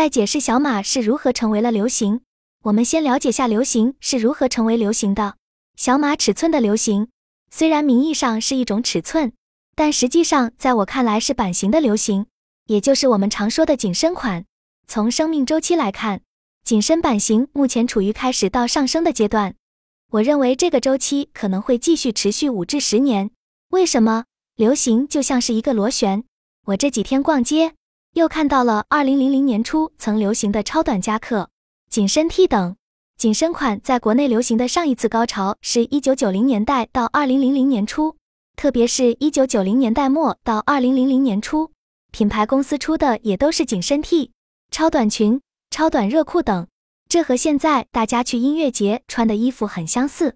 在解释小码是如何成为了流行，我们先了解下流行是如何成为流行的。小码尺寸的流行，虽然名义上是一种尺寸，但实际上在我看来是版型的流行，也就是我们常说的紧身款。从生命周期来看，紧身版型目前处于开始到上升的阶段。我认为这个周期可能会继续持续五至十年。为什么？流行就像是一个螺旋。我这几天逛街。又看到了二零零零年初曾流行的超短夹克、紧身 T 等紧身款，在国内流行的上一次高潮是一九九零年代到二零零零年初，特别是一九九零年代末到二零零零年初，品牌公司出的也都是紧身 T、超短裙、超短热裤等，这和现在大家去音乐节穿的衣服很相似。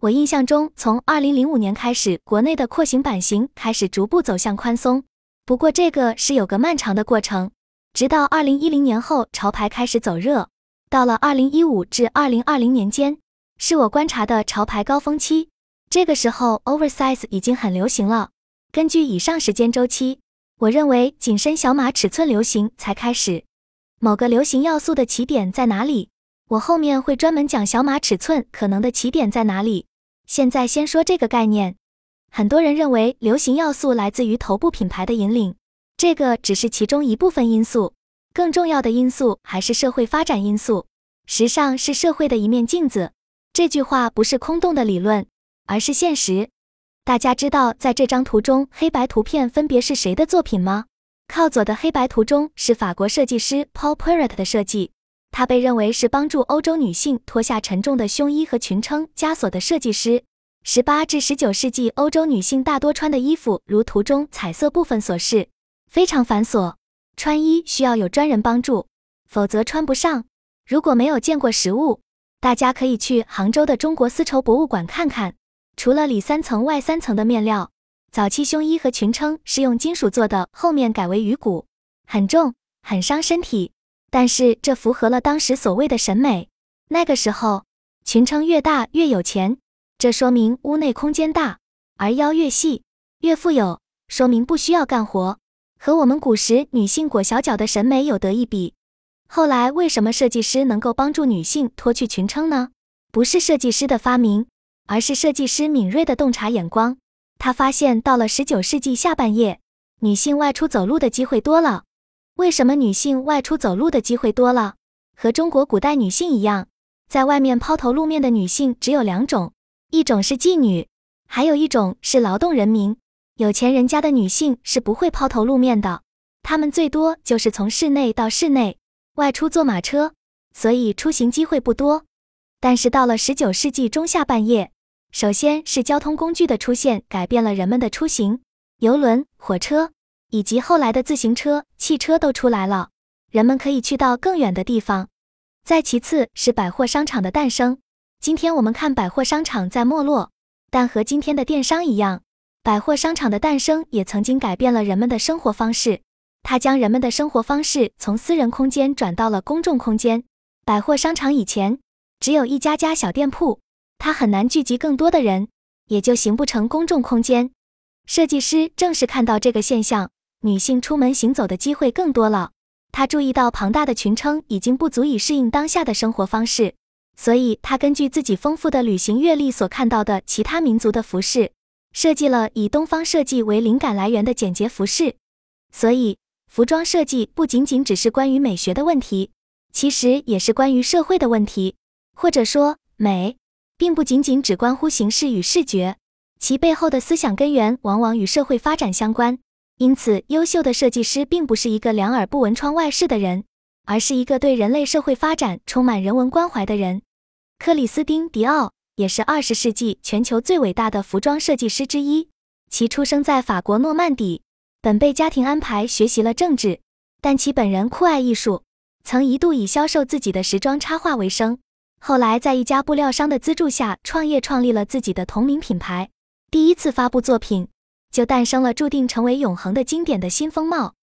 我印象中，从二零零五年开始，国内的廓形版型开始逐步走向宽松。不过这个是有个漫长的过程，直到二零一零年后，潮牌开始走热。到了二零一五至二零二零年间，是我观察的潮牌高峰期。这个时候，oversize 已经很流行了。根据以上时间周期，我认为紧身小码尺寸流行才开始。某个流行要素的起点在哪里？我后面会专门讲小码尺寸可能的起点在哪里。现在先说这个概念。很多人认为流行要素来自于头部品牌的引领，这个只是其中一部分因素，更重要的因素还是社会发展因素。时尚是社会的一面镜子，这句话不是空洞的理论，而是现实。大家知道在这张图中黑白图片分别是谁的作品吗？靠左的黑白图中是法国设计师 Paul p e r r e t 的设计，他被认为是帮助欧洲女性脱下沉重的胸衣和裙撑枷锁的设计师。十八至十九世纪，欧洲女性大多穿的衣服，如图中彩色部分所示，非常繁琐。穿衣需要有专人帮助，否则穿不上。如果没有见过实物，大家可以去杭州的中国丝绸博物馆看看。除了里三层外三层的面料，早期胸衣和裙撑是用金属做的，后面改为鱼骨，很重，很伤身体。但是这符合了当时所谓的审美。那个时候，裙撑越大越有钱。这说明屋内空间大，而腰越细越富有，说明不需要干活，和我们古时女性裹小脚的审美有得一比。后来为什么设计师能够帮助女性脱去裙撑呢？不是设计师的发明，而是设计师敏锐的洞察眼光。他发现到了十九世纪下半叶，女性外出走路的机会多了。为什么女性外出走路的机会多了？和中国古代女性一样，在外面抛头露面的女性只有两种。一种是妓女，还有一种是劳动人民。有钱人家的女性是不会抛头露面的，她们最多就是从室内到室内，外出坐马车，所以出行机会不多。但是到了十九世纪中下半叶，首先是交通工具的出现改变了人们的出行，游轮、火车以及后来的自行车、汽车都出来了，人们可以去到更远的地方。再其次是百货商场的诞生。今天我们看百货商场在没落，但和今天的电商一样，百货商场的诞生也曾经改变了人们的生活方式。它将人们的生活方式从私人空间转到了公众空间。百货商场以前只有一家家小店铺，它很难聚集更多的人，也就形不成公众空间。设计师正是看到这个现象，女性出门行走的机会更多了。他注意到庞大的裙撑已经不足以适应当下的生活方式。所以，他根据自己丰富的旅行阅历所看到的其他民族的服饰，设计了以东方设计为灵感来源的简洁服饰。所以，服装设计不仅仅只是关于美学的问题，其实也是关于社会的问题。或者说，美并不仅仅只关乎形式与视觉，其背后的思想根源往往与社会发展相关。因此，优秀的设计师并不是一个两耳不闻窗外事的人，而是一个对人类社会发展充满人文关怀的人。克里斯汀·迪奥也是二十世纪全球最伟大的服装设计师之一。其出生在法国诺曼底，本被家庭安排学习了政治，但其本人酷爱艺术，曾一度以销售自己的时装插画为生。后来在一家布料商的资助下创业，创立了自己的同名品牌。第一次发布作品，就诞生了注定成为永恒的经典的新风貌。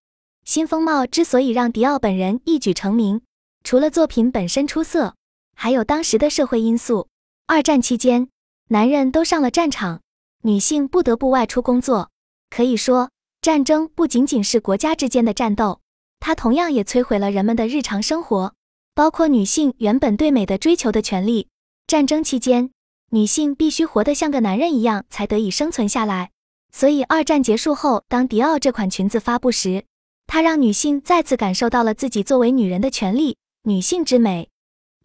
新风貌之所以让迪奥本人一举成名，除了作品本身出色。还有当时的社会因素。二战期间，男人都上了战场，女性不得不外出工作。可以说，战争不仅仅是国家之间的战斗，它同样也摧毁了人们的日常生活，包括女性原本对美的追求的权利。战争期间，女性必须活得像个男人一样才得以生存下来。所以，二战结束后，当迪奥这款裙子发布时，它让女性再次感受到了自己作为女人的权利，女性之美。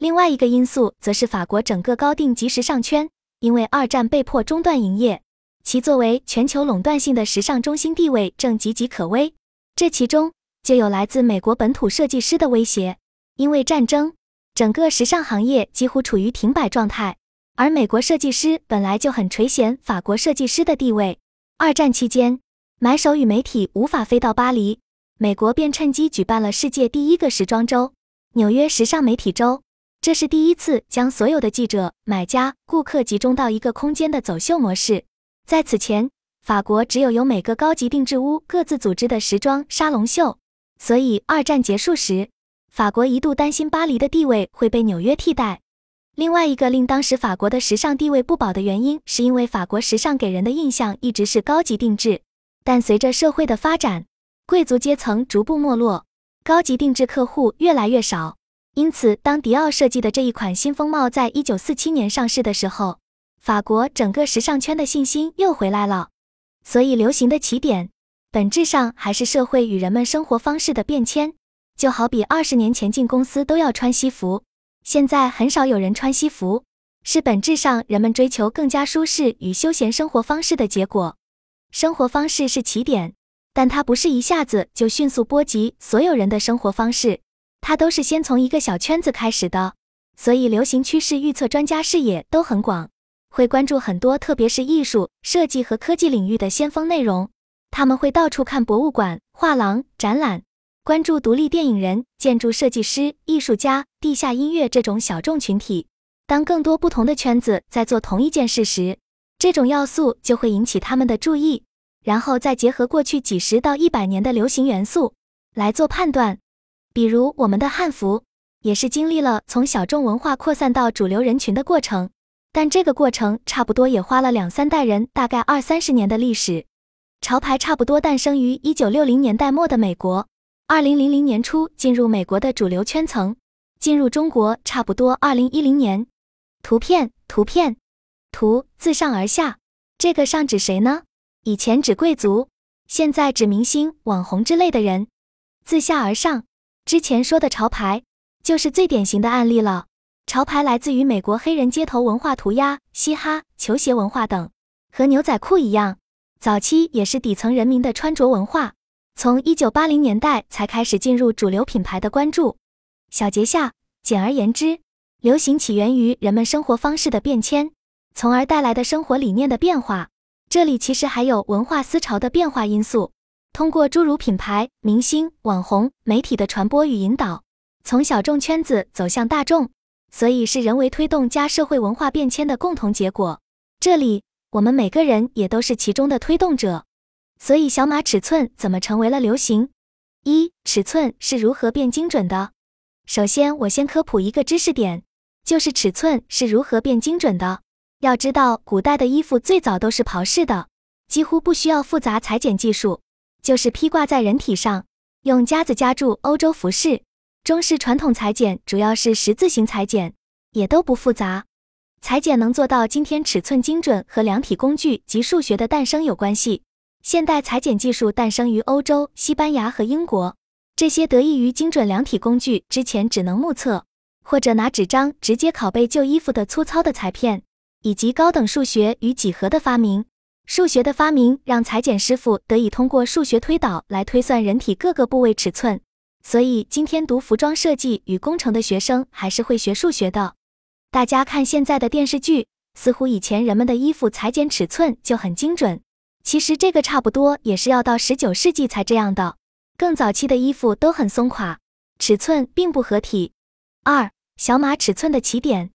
另外一个因素则是法国整个高定级时尚圈，因为二战被迫中断营业，其作为全球垄断性的时尚中心地位正岌岌可危。这其中就有来自美国本土设计师的威胁，因为战争，整个时尚行业几乎处于停摆状态，而美国设计师本来就很垂涎法国设计师的地位。二战期间，买手与媒体无法飞到巴黎，美国便趁机举办了世界第一个时装周——纽约时尚媒体周。这是第一次将所有的记者、买家、顾客集中到一个空间的走秀模式。在此前，法国只有由每个高级定制屋各自组织的时装沙龙秀，所以二战结束时，法国一度担心巴黎的地位会被纽约替代。另外一个令当时法国的时尚地位不保的原因，是因为法国时尚给人的印象一直是高级定制，但随着社会的发展，贵族阶层逐步没落，高级定制客户越来越少。因此，当迪奥设计的这一款新风貌在一九四七年上市的时候，法国整个时尚圈的信心又回来了。所以，流行的起点本质上还是社会与人们生活方式的变迁。就好比二十年前进公司都要穿西服，现在很少有人穿西服，是本质上人们追求更加舒适与休闲生活方式的结果。生活方式是起点，但它不是一下子就迅速波及所有人的生活方式。它都是先从一个小圈子开始的，所以流行趋势预测专家视野都很广，会关注很多，特别是艺术、设计和科技领域的先锋内容。他们会到处看博物馆、画廊、展览，关注独立电影人、建筑设计师、艺术家、地下音乐这种小众群体。当更多不同的圈子在做同一件事时，这种要素就会引起他们的注意，然后再结合过去几十到一百年的流行元素来做判断。比如我们的汉服，也是经历了从小众文化扩散到主流人群的过程，但这个过程差不多也花了两三代人，大概二三十年的历史。潮牌差不多诞生于一九六零年代末的美国，二零零零年初进入美国的主流圈层，进入中国差不多二零一零年。图片，图片，图自上而下，这个上指谁呢？以前指贵族，现在指明星、网红之类的人。自下而上。之前说的潮牌就是最典型的案例了。潮牌来自于美国黑人街头文化涂鸦、嘻哈、球鞋文化等，和牛仔裤一样，早期也是底层人民的穿着文化。从一九八零年代才开始进入主流品牌的关注。小结下，简而言之，流行起源于人们生活方式的变迁，从而带来的生活理念的变化。这里其实还有文化思潮的变化因素。通过诸如品牌、明星、网红、媒体的传播与引导，从小众圈子走向大众，所以是人为推动加社会文化变迁的共同结果。这里我们每个人也都是其中的推动者。所以，小码尺寸怎么成为了流行？一、尺寸是如何变精准的？首先，我先科普一个知识点，就是尺寸是如何变精准的。要知道，古代的衣服最早都是袍式的，几乎不需要复杂裁剪技术。就是披挂在人体上，用夹子夹住。欧洲服饰、中式传统裁剪主要是十字形裁剪，也都不复杂。裁剪能做到今天尺寸精准，和量体工具及数学的诞生有关系。现代裁剪技术诞生于欧洲、西班牙和英国，这些得益于精准量体工具之前只能目测或者拿纸张直接拷贝旧衣服的粗糙的裁片，以及高等数学与几何的发明。数学的发明让裁剪师傅得以通过数学推导来推算人体各个部位尺寸，所以今天读服装设计与工程的学生还是会学数学的。大家看现在的电视剧，似乎以前人们的衣服裁剪尺寸就很精准，其实这个差不多也是要到十九世纪才这样的。更早期的衣服都很松垮，尺寸并不合体。二小码尺寸的起点。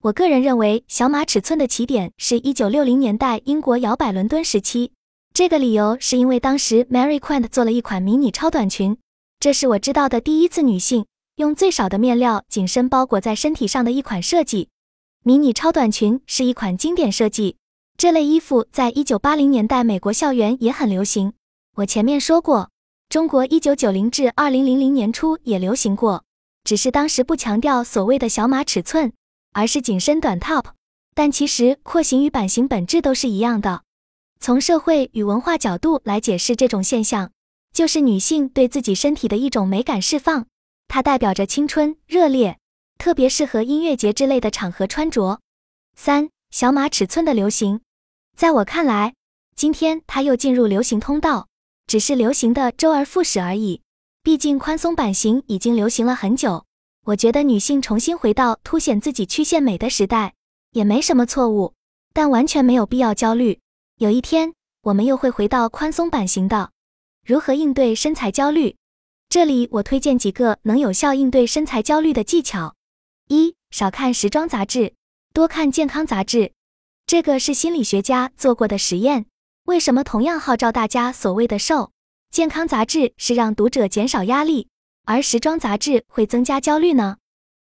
我个人认为，小码尺寸的起点是一九六零年代英国摇摆伦敦时期。这个理由是因为当时 Mary Quant 做了一款迷你超短裙，这是我知道的第一次女性用最少的面料紧身包裹在身体上的一款设计。迷你超短裙是一款经典设计，这类衣服在一九八零年代美国校园也很流行。我前面说过，中国一九九零至二零零零年初也流行过，只是当时不强调所谓的小码尺寸，而是紧身短 top。但其实廓形与版型本质都是一样的。从社会与文化角度来解释这种现象，就是女性对自己身体的一种美感释放，它代表着青春、热烈，特别适合音乐节之类的场合穿着。三小码尺寸的流行，在我看来，今天它又进入流行通道。只是流行的周而复始而已，毕竟宽松版型已经流行了很久。我觉得女性重新回到凸显自己曲线美的时代，也没什么错误，但完全没有必要焦虑。有一天我们又会回到宽松版型的。如何应对身材焦虑？这里我推荐几个能有效应对身材焦虑的技巧：一、少看时装杂志，多看健康杂志。这个是心理学家做过的实验。为什么同样号召大家所谓的瘦健康杂志是让读者减少压力，而时装杂志会增加焦虑呢？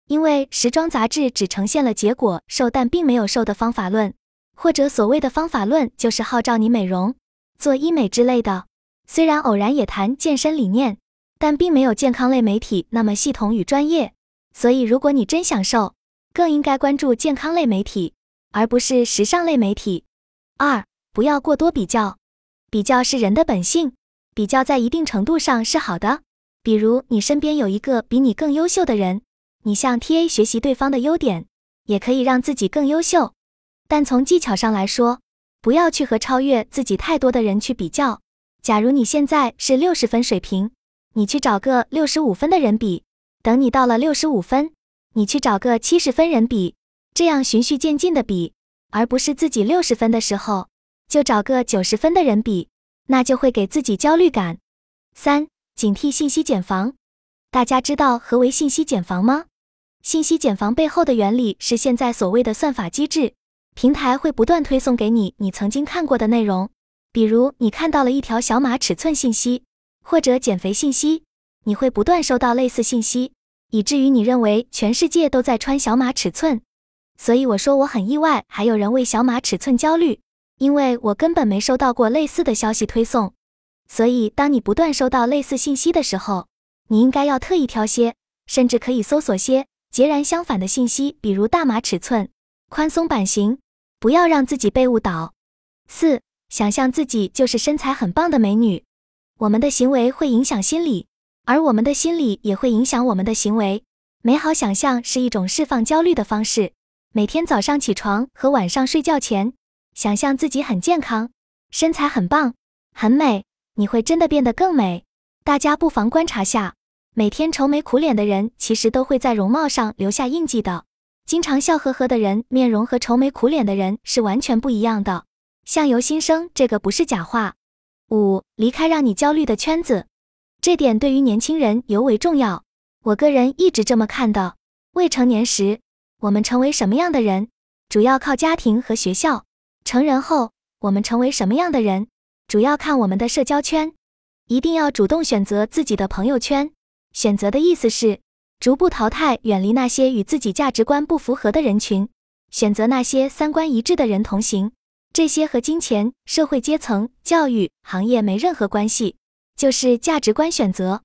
因为时装杂志只呈现了结果瘦但并没有瘦的方法论，或者所谓的方法论就是号召你美容、做医美之类的。虽然偶然也谈健身理念，但并没有健康类媒体那么系统与专业。所以如果你真想瘦，更应该关注健康类媒体，而不是时尚类媒体。二。不要过多比较，比较是人的本性，比较在一定程度上是好的。比如你身边有一个比你更优秀的人，你向 TA 学习对方的优点，也可以让自己更优秀。但从技巧上来说，不要去和超越自己太多的人去比较。假如你现在是六十分水平，你去找个六十五分的人比；等你到了六十五分，你去找个七十分人比，这样循序渐进的比，而不是自己六十分的时候。就找个九十分的人比，那就会给自己焦虑感。三、警惕信息茧房。大家知道何为信息茧房吗？信息茧房背后的原理是现在所谓的算法机制，平台会不断推送给你你曾经看过的内容。比如你看到了一条小码尺寸信息，或者减肥信息，你会不断收到类似信息，以至于你认为全世界都在穿小码尺寸。所以我说我很意外，还有人为小码尺寸焦虑。因为我根本没收到过类似的消息推送，所以当你不断收到类似信息的时候，你应该要特意挑些，甚至可以搜索些截然相反的信息，比如大码尺寸、宽松版型，不要让自己被误导。四，想象自己就是身材很棒的美女。我们的行为会影响心理，而我们的心理也会影响我们的行为。美好想象是一种释放焦虑的方式。每天早上起床和晚上睡觉前。想象自己很健康，身材很棒，很美，你会真的变得更美。大家不妨观察下，每天愁眉苦脸的人，其实都会在容貌上留下印记的。经常笑呵呵的人，面容和愁眉苦脸的人是完全不一样的。相由心生，这个不是假话。五，离开让你焦虑的圈子，这点对于年轻人尤为重要。我个人一直这么看的。未成年时，我们成为什么样的人，主要靠家庭和学校。成人后，我们成为什么样的人，主要看我们的社交圈。一定要主动选择自己的朋友圈。选择的意思是逐步淘汰、远离那些与自己价值观不符合的人群，选择那些三观一致的人同行。这些和金钱、社会阶层、教育、行业没任何关系，就是价值观选择。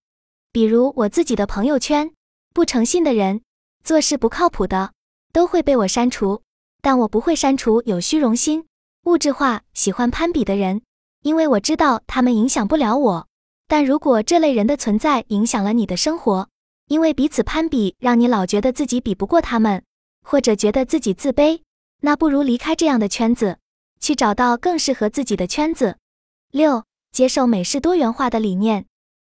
比如我自己的朋友圈，不诚信的人、做事不靠谱的，都会被我删除。但我不会删除有虚荣心。物质化、喜欢攀比的人，因为我知道他们影响不了我。但如果这类人的存在影响了你的生活，因为彼此攀比让你老觉得自己比不过他们，或者觉得自己自卑，那不如离开这样的圈子，去找到更适合自己的圈子。六、接受美是多元化的理念。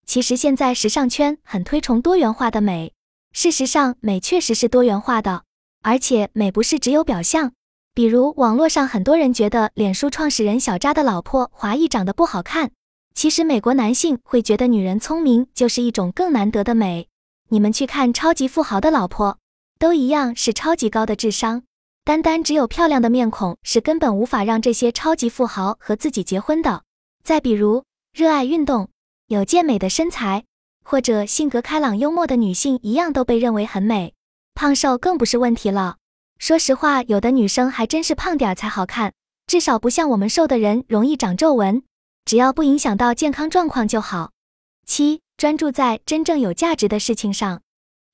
其实现在时尚圈很推崇多元化的美，事实上美确实是多元化的，而且美不是只有表象。比如网络上很多人觉得脸书创始人小扎的老婆华裔长得不好看，其实美国男性会觉得女人聪明就是一种更难得的美。你们去看超级富豪的老婆，都一样是超级高的智商，单单只有漂亮的面孔是根本无法让这些超级富豪和自己结婚的。再比如热爱运动、有健美的身材，或者性格开朗幽默的女性一样都被认为很美，胖瘦更不是问题了。说实话，有的女生还真是胖点儿才好看，至少不像我们瘦的人容易长皱纹。只要不影响到健康状况就好。七、专注在真正有价值的事情上。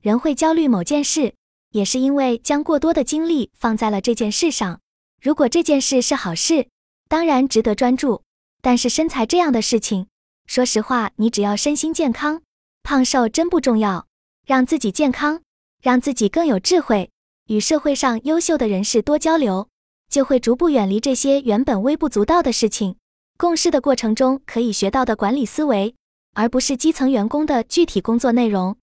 人会焦虑某件事，也是因为将过多的精力放在了这件事上。如果这件事是好事，当然值得专注。但是身材这样的事情，说实话，你只要身心健康，胖瘦真不重要。让自己健康，让自己更有智慧，与社会上优秀的人士多交流，就会逐步远离这些原本微不足道的事情。共事的过程中可以学到的管理思维，而不是基层员工的具体工作内容。